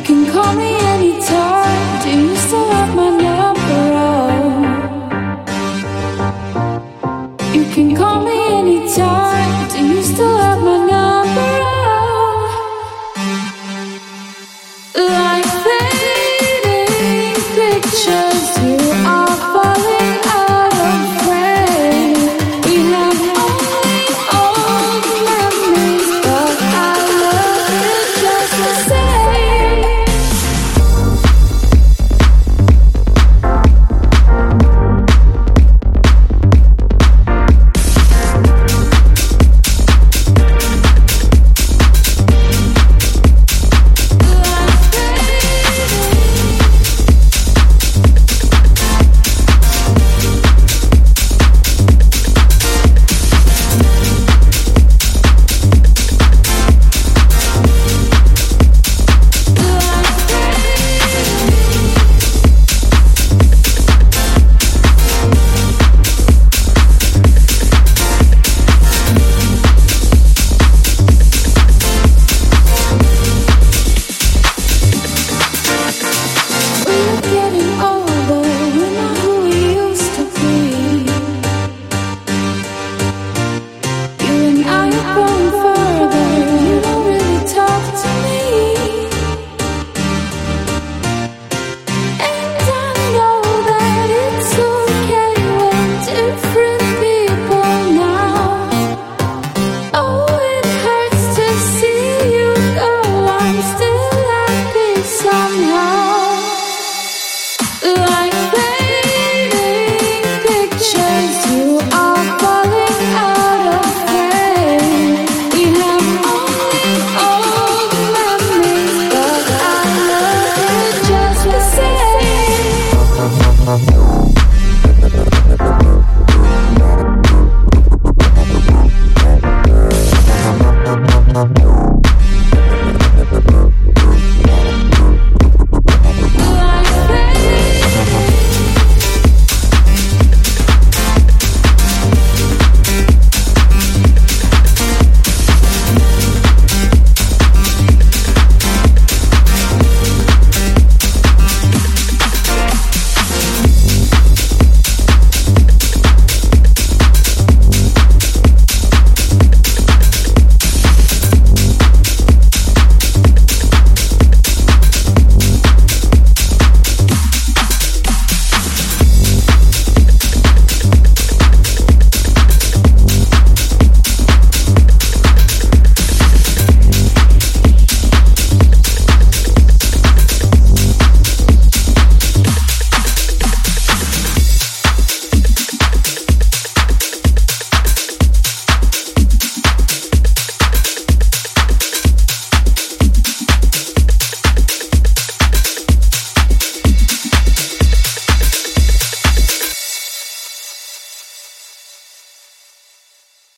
You can call me